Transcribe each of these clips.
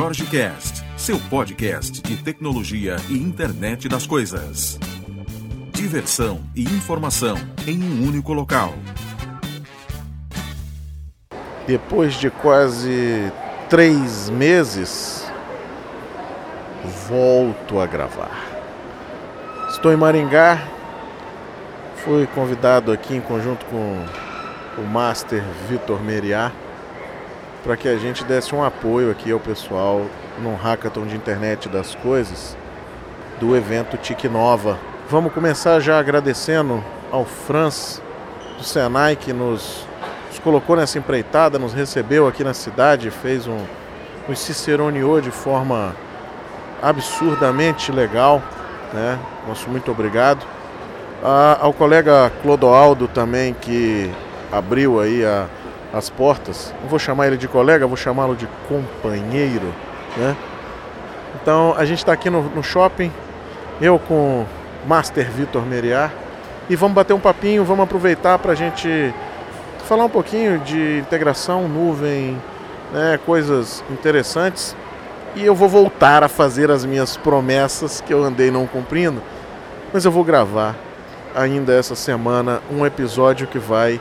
Jorge Cast, seu podcast de tecnologia e internet das coisas. Diversão e informação em um único local. Depois de quase três meses, volto a gravar. Estou em Maringá, fui convidado aqui em conjunto com o Master Vitor Meriá para que a gente desse um apoio aqui ao pessoal no hackathon de internet das coisas do evento TIC Nova. Vamos começar já agradecendo ao Franz do Senai que nos, nos colocou nessa empreitada, nos recebeu aqui na cidade, fez um, nos ciceroneou de forma absurdamente legal, né? Nosso muito obrigado. Ah, ao colega Clodoaldo também que abriu aí a as portas. Não vou chamar ele de colega, vou chamá-lo de companheiro, né? Então a gente está aqui no, no, shopping, eu com Master Vitor Meriar, e vamos bater um papinho, vamos aproveitar para a gente falar um pouquinho de integração, nuvem, né, coisas interessantes. E eu vou voltar a fazer as minhas promessas que eu andei não cumprindo, mas eu vou gravar ainda essa semana um episódio que vai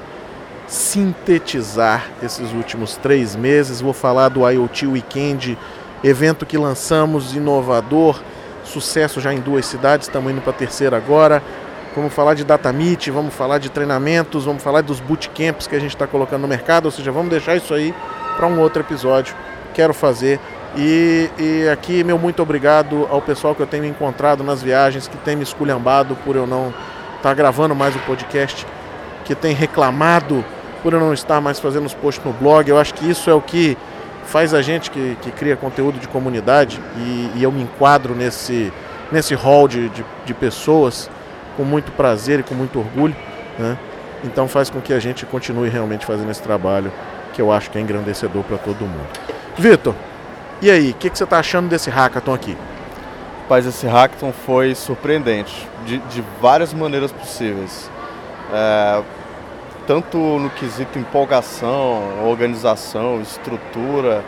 sintetizar esses últimos três meses. Vou falar do IoT Weekend, evento que lançamos, inovador, sucesso já em duas cidades, estamos indo para a terceira agora. Vamos falar de data meet, vamos falar de treinamentos, vamos falar dos bootcamps que a gente está colocando no mercado, ou seja, vamos deixar isso aí para um outro episódio. Quero fazer. E, e, aqui, meu muito obrigado ao pessoal que eu tenho encontrado nas viagens, que tem me esculhambado por eu não estar tá gravando mais o podcast, que tem reclamado por eu não estar mais fazendo os posts no blog. Eu acho que isso é o que faz a gente que, que cria conteúdo de comunidade e, e eu me enquadro nesse, nesse hall de, de, de, pessoas com muito prazer e com muito orgulho. Né? Então faz com que a gente continue realmente fazendo esse trabalho que eu acho que é engrandecedor para todo mundo. Vitor, e aí, o que, que, você está achando desse hackathon aqui? Rapaz, esse hackathon foi surpreendente, de, de várias maneiras possíveis. É, tanto no quesito empolgação, organização, estrutura,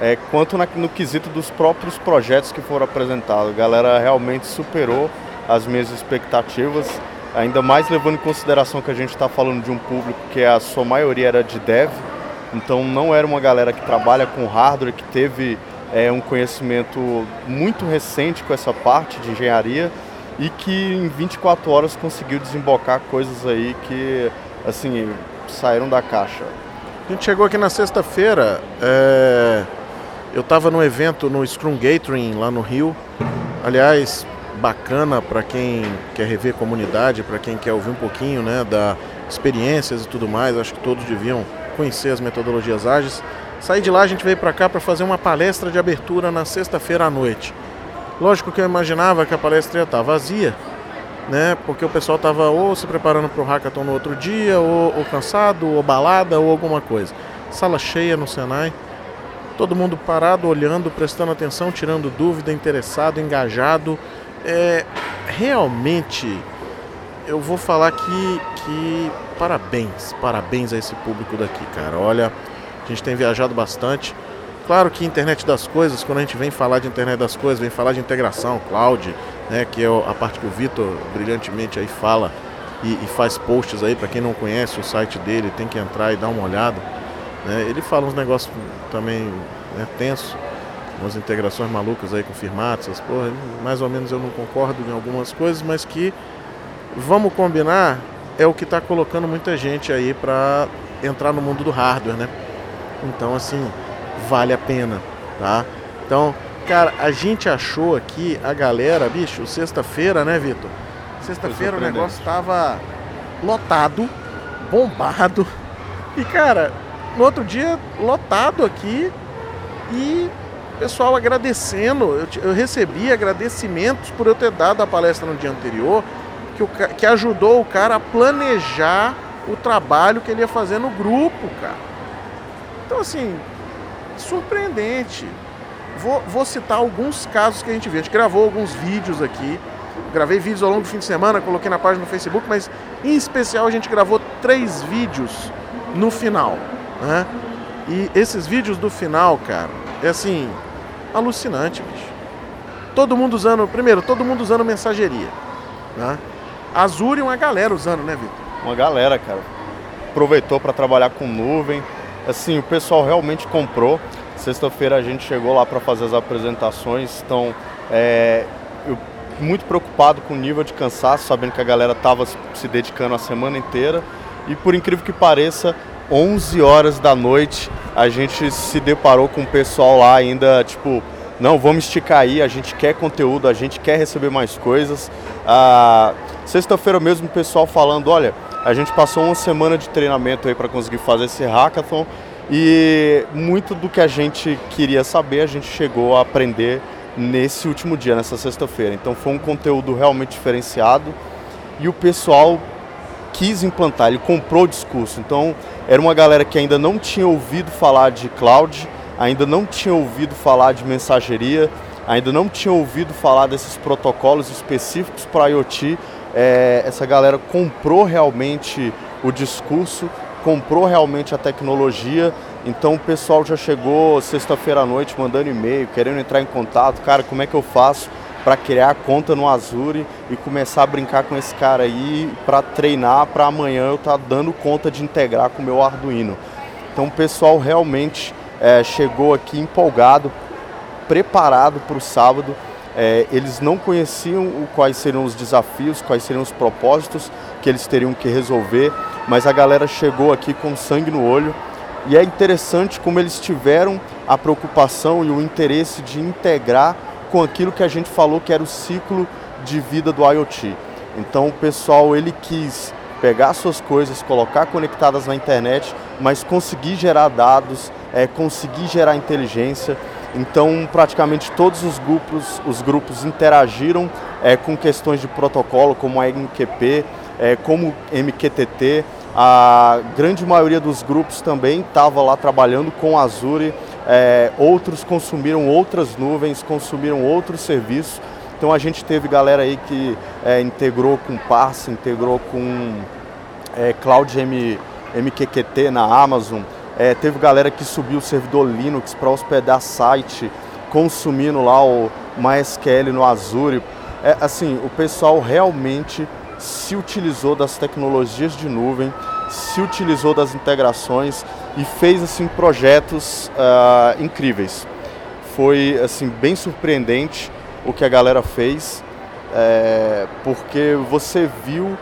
é, quanto na, no quesito dos próprios projetos que foram apresentados. A galera realmente superou as minhas expectativas, ainda mais levando em consideração que a gente está falando de um público que a sua maioria era de dev, então não era uma galera que trabalha com hardware, que teve é, um conhecimento muito recente com essa parte de engenharia e que em 24 horas conseguiu desembocar coisas aí que assim, saíram da caixa? A gente chegou aqui na sexta-feira, é... eu estava no evento no Scrum Gathering lá no Rio. Aliás, bacana para quem quer rever comunidade, para quem quer ouvir um pouquinho né, da experiências e tudo mais. Acho que todos deviam conhecer as metodologias ágeis. Saí de lá, a gente veio para cá para fazer uma palestra de abertura na sexta-feira à noite. Lógico que eu imaginava que a palestra ia estar vazia, né? Porque o pessoal estava ou se preparando para o hackathon no outro dia, ou, ou, cansado, ou balada, ou alguma coisa. Sala cheia no Senai, todo mundo parado, olhando, prestando atenção, tirando dúvida, interessado, engajado. É, realmente, eu vou falar que, que parabéns, parabéns a esse público daqui, cara. Olha, a gente tem viajado bastante. Claro que internet das coisas, quando a gente vem falar de internet das coisas, vem falar de integração, cloud, né, que é a parte que o Vitor brilhantemente aí fala e, e faz posts aí, para quem não conhece o site dele, tem que entrar e dar uma olhada. Né, ele fala uns negócios também né, tenso, umas integrações malucas aí com firmatas, essas porra, mais ou menos eu não concordo em algumas coisas, mas que vamos combinar é o que está colocando muita gente aí para entrar no mundo do hardware, né? Então assim, vale a pena, tá? Então, Cara, a gente achou aqui, a galera, bicho, sexta-feira, né, Vitor? Sexta-feira o negócio tava lotado, bombado. E, cara, no outro dia, lotado aqui. E pessoal agradecendo. Eu, eu recebi agradecimentos por eu ter dado a palestra no dia anterior, que, o, que ajudou o cara a planejar o trabalho que ele ia fazer no grupo, cara. Então, assim, surpreendente. Vou, vou citar alguns casos que a gente viu. A gente gravou alguns vídeos aqui. Gravei vídeos ao longo do fim de semana, coloquei na página no Facebook, mas em especial a gente gravou três vídeos no final. Né? E esses vídeos do final, cara, é assim, alucinante, bicho. Todo mundo usando, primeiro, todo mundo usando mensageria, né? Azure uma galera usando, né, Vitor? Uma galera, cara. Aproveitou para trabalhar com nuvem. Assim, o pessoal realmente comprou. Sexta-feira a gente chegou lá para fazer as apresentações, então é, eu muito preocupado com o nível de cansaço, sabendo que a galera estava se dedicando a semana inteira. E por incrível que pareça, 11 horas da noite a gente se deparou com o pessoal lá ainda, tipo, não, vamos esticar aí, a gente quer conteúdo, a gente quer receber mais coisas. Ah, Sexta-feira mesmo o pessoal falando, olha, a gente passou uma semana de treinamento aí para conseguir fazer esse hackathon e muito do que a gente queria saber a gente chegou a aprender nesse último dia, nessa sexta-feira. Então foi um conteúdo realmente diferenciado e o pessoal quis implantar, ele comprou o discurso. Então era uma galera que ainda não tinha ouvido falar de cloud, ainda não tinha ouvido falar de mensageria, ainda não tinha ouvido falar desses protocolos específicos para IoT. É, essa galera comprou realmente o discurso, comprou realmente a tecnologia então o pessoal já chegou sexta-feira à noite mandando e-mail, querendo entrar em contato. Cara, como é que eu faço para criar conta no Azure e começar a brincar com esse cara aí para treinar para amanhã eu estar tá dando conta de integrar com o meu Arduino. Então o pessoal realmente é, chegou aqui empolgado, preparado para o sábado. É, eles não conheciam quais seriam os desafios, quais seriam os propósitos que eles teriam que resolver, mas a galera chegou aqui com sangue no olho e é interessante como eles tiveram a preocupação e o interesse de integrar com aquilo que a gente falou que era o ciclo de vida do IoT. Então o pessoal ele quis pegar suas coisas, colocar conectadas na internet, mas conseguir gerar dados, é, conseguir gerar inteligência. Então praticamente todos os grupos, os grupos interagiram é, com questões de protocolo como a MQP, é, como MQTT, a grande maioria dos grupos também estava lá trabalhando com Azure, é, outros consumiram outras nuvens, consumiram outros serviços. Então a gente teve galera aí que é, integrou com Parse, integrou com é, Cloud M, MQQT na Amazon, é, teve galera que subiu o servidor Linux para hospedar site, consumindo lá o MySQL no Azure. É, assim, o pessoal realmente se utilizou das tecnologias de nuvem, se utilizou das integrações e fez assim projetos uh, incríveis. Foi assim bem surpreendente o que a galera fez, é, porque você viu,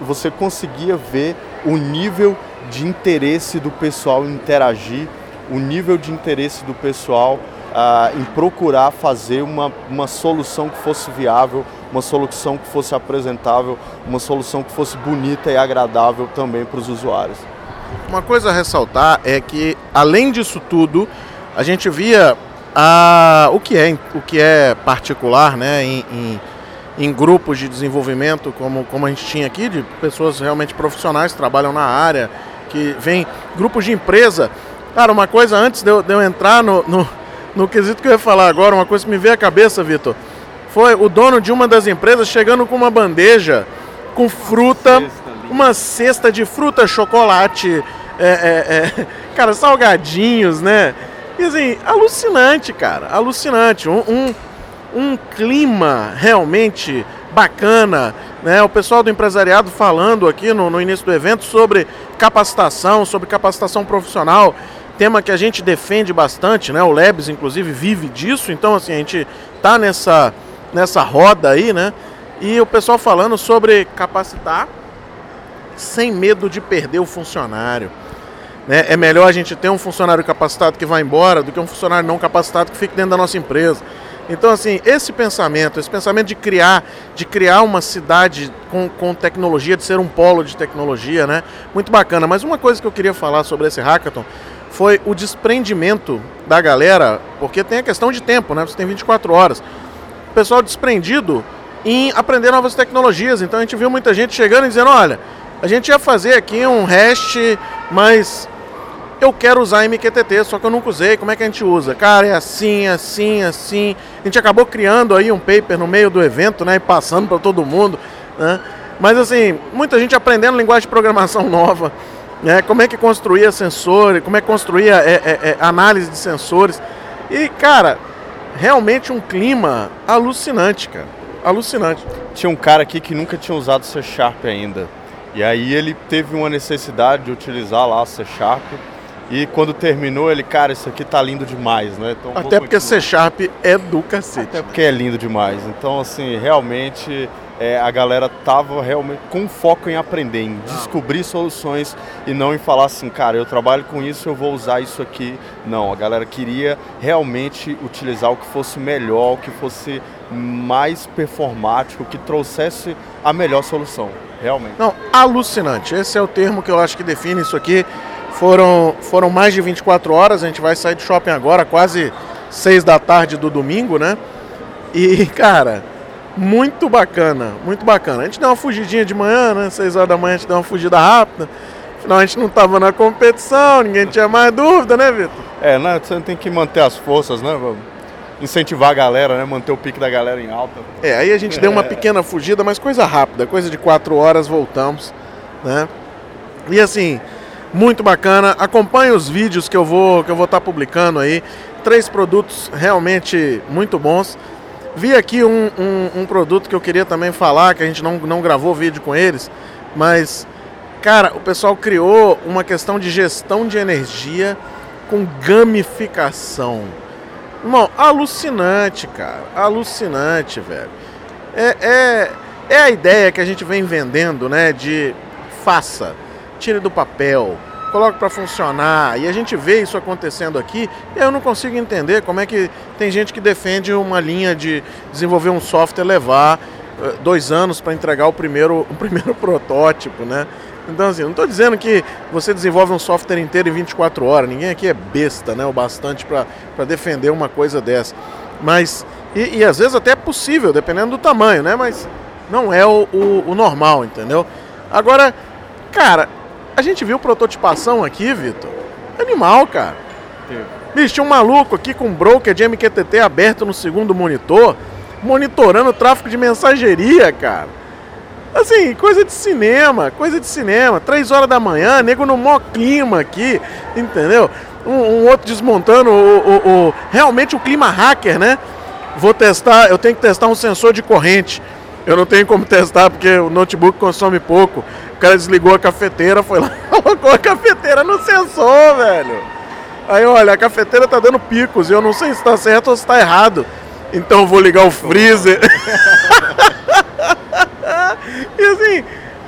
você conseguia ver o nível de interesse do pessoal interagir, o nível de interesse do pessoal uh, em procurar fazer uma, uma solução que fosse viável, uma solução que fosse apresentável, uma solução que fosse bonita e agradável também para os usuários. Uma coisa a ressaltar é que, além disso tudo, a gente via a, o, que é, o que é particular né, em, em, em grupos de desenvolvimento, como, como a gente tinha aqui, de pessoas realmente profissionais que trabalham na área, que vem grupos de empresa. Cara, uma coisa antes de eu, de eu entrar no, no, no quesito que eu ia falar agora, uma coisa que me veio à cabeça, Vitor, foi o dono de uma das empresas chegando com uma bandeja com fruta, uma cesta de fruta, chocolate, é, é, é, cara, salgadinhos, né? E assim, alucinante, cara, alucinante. Um, um, um clima realmente bacana, né? O pessoal do empresariado falando aqui no, no início do evento sobre capacitação, sobre capacitação profissional tema que a gente defende bastante, né? O Lebs, inclusive, vive disso, então assim, a gente tá nessa, nessa roda aí, né? E o pessoal falando sobre capacitar sem medo de perder o funcionário. Né? É melhor a gente ter um funcionário capacitado que vai embora do que um funcionário não capacitado que fique dentro da nossa empresa. Então, assim, esse pensamento, esse pensamento de criar, de criar uma cidade com, com tecnologia, de ser um polo de tecnologia, né? Muito bacana. Mas uma coisa que eu queria falar sobre esse hackathon foi o desprendimento da galera, porque tem a questão de tempo, né? Você tem 24 horas. O pessoal desprendido em aprender novas tecnologias. Então a gente viu muita gente chegando e dizendo: olha, a gente ia fazer aqui um REST, mas eu quero usar MQTT, só que eu nunca usei. Como é que a gente usa? Cara, é assim, assim, assim. A gente acabou criando aí um paper no meio do evento, né? E passando para todo mundo, né? Mas assim, muita gente aprendendo linguagem de programação nova né? como é que construía sensores, como é que construía é, é, é, análise de sensores. E, cara, realmente um clima alucinante, cara. Alucinante. Tinha um cara aqui que nunca tinha usado C Sharp ainda. E aí ele teve uma necessidade de utilizar lá C Sharp. E quando terminou, ele, cara, isso aqui tá lindo demais, né? Então, Até porque C Sharp é do cacete. Até porque é lindo demais. Então, assim, realmente é, a galera tava realmente com foco em aprender, em descobrir soluções e não em falar assim, cara, eu trabalho com isso, eu vou usar isso aqui. Não, a galera queria realmente utilizar o que fosse melhor, o que fosse mais performático, que trouxesse a melhor solução, realmente. Não, alucinante. Esse é o termo que eu acho que define isso aqui. Foram, foram mais de 24 horas, a gente vai sair do shopping agora, quase 6 da tarde do domingo, né? E, cara, muito bacana, muito bacana. A gente deu uma fugidinha de manhã, né? 6 horas da manhã a gente deu uma fugida rápida. Afinal, a gente não estava na competição, ninguém tinha mais dúvida, né, Vitor? É, né? Você tem que manter as forças, né? Incentivar a galera, né? Manter o pique da galera em alta. É, aí a gente deu uma é. pequena fugida, mas coisa rápida, coisa de 4 horas, voltamos, né? E assim, muito bacana. Acompanhe os vídeos que eu vou que eu vou estar tá publicando aí. Três produtos realmente muito bons. Vi aqui um, um, um, produto que eu queria também falar, que a gente não, não gravou vídeo com eles, mas, cara, o pessoal criou uma questão de gestão de energia com gamificação. Irmão, alucinante, cara. Alucinante, velho. É, é, é a ideia que a gente vem vendendo, né? De faça, tire do papel, coloque para funcionar. E a gente vê isso acontecendo aqui. E eu não consigo entender como é que tem gente que defende uma linha de desenvolver um software, levar uh, dois anos para entregar o primeiro, o primeiro protótipo, né? Então, assim, não estou dizendo que você desenvolve um software inteiro em 24 horas. Ninguém aqui é besta, né? O bastante para defender uma coisa dessa. Mas, e, e, às vezes até é possível, dependendo do tamanho, né? Mas não é o, o, o normal, entendeu? Agora, cara, a gente viu prototipação aqui, Vitor. Animal, cara. Bicho, tinha um maluco aqui com um broker de MQTT aberto no segundo monitor, monitorando o tráfego de mensageria, cara. Assim, coisa de cinema, coisa de cinema. Três horas da manhã, nego no mó clima aqui, entendeu? Um, um outro desmontando o, o, o, realmente o clima hacker, né? Vou testar, eu tenho que testar um sensor de corrente. Eu não tenho como testar porque o notebook consome pouco. O cara desligou a cafeteira, foi lá, colocou a cafeteira no sensor, velho. Aí, olha, a cafeteira tá dando picos e eu não sei se tá certo ou se tá errado. Então eu vou ligar o freezer. e assim,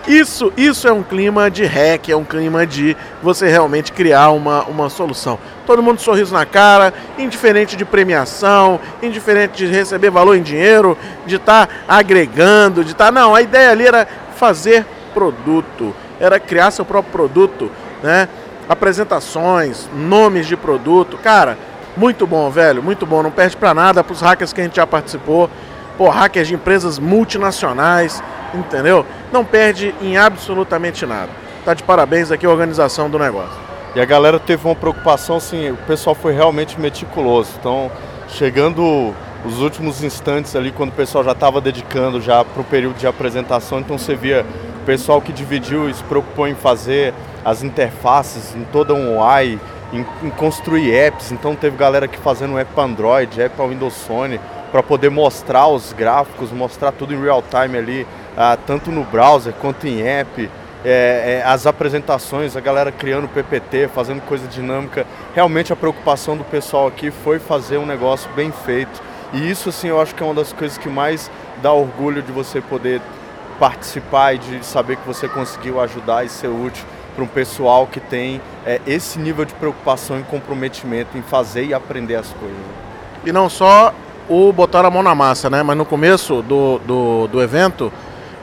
isso, isso é um clima de hack, é um clima de você realmente criar uma, uma solução. Todo mundo sorriso na cara, indiferente de premiação, indiferente de receber valor em dinheiro, de estar tá agregando, de estar. Tá... Não, a ideia ali era fazer produto, era criar seu próprio produto, né? Apresentações, nomes de produto. Cara, muito bom, velho, muito bom. Não perde para nada para os hackers que a gente já participou. Pô, hackers de empresas multinacionais, entendeu? Não perde em absolutamente nada. Tá de parabéns aqui a organização do negócio. E a galera teve uma preocupação, assim, o pessoal foi realmente meticuloso. Então, chegando os últimos instantes ali, quando o pessoal já estava dedicando já para o período de apresentação, então você via o pessoal que dividiu e se preocupou em fazer as interfaces em toda um UI, em, em construir apps. Então teve galera que fazendo app para Android, app para Windows Phone, para poder mostrar os gráficos, mostrar tudo em real time ali, ah, tanto no browser quanto em app. É, é, as apresentações, a galera criando PPT, fazendo coisa dinâmica. Realmente a preocupação do pessoal aqui foi fazer um negócio bem feito. E isso, assim, eu acho que é uma das coisas que mais dá orgulho de você poder participar e de saber que você conseguiu ajudar e ser útil para um pessoal que tem é, esse nível de preocupação e comprometimento em fazer e aprender as coisas. E não só o botar a mão na massa, né? Mas no começo do, do, do evento,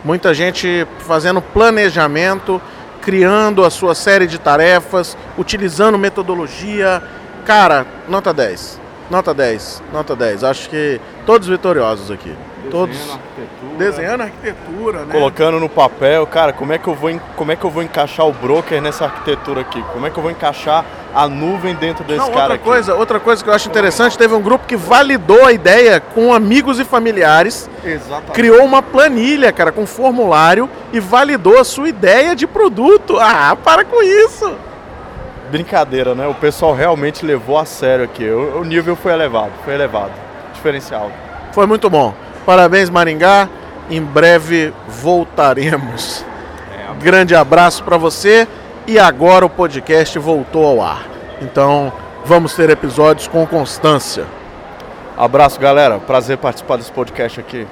muita gente fazendo planejamento, criando a sua série de tarefas, utilizando metodologia. Cara, nota 10. Nota 10. Nota 10. Acho que todos vitoriosos aqui. Desenhando todos arquitetura. Desenhando arquitetura, né? Colocando no papel, cara, como é que eu vou como é que eu vou encaixar o broker nessa arquitetura aqui? Como é que eu vou encaixar a nuvem dentro desse Não, cara outra aqui? coisa, outra coisa que eu acho interessante, teve um grupo que validou a ideia com amigos e familiares. Exatamente. Criou uma planilha, cara, com formulário e validou a sua ideia de produto. Ah, para com isso. Brincadeira, né? O pessoal realmente levou a sério aqui. O, o nível foi elevado, foi elevado. diferencial. Foi muito bom. Parabéns, Maringá. Em breve voltaremos. Grande abraço para você. E agora o podcast voltou ao ar. Então vamos ter episódios com constância. Abraço, galera. Prazer participar desse podcast aqui.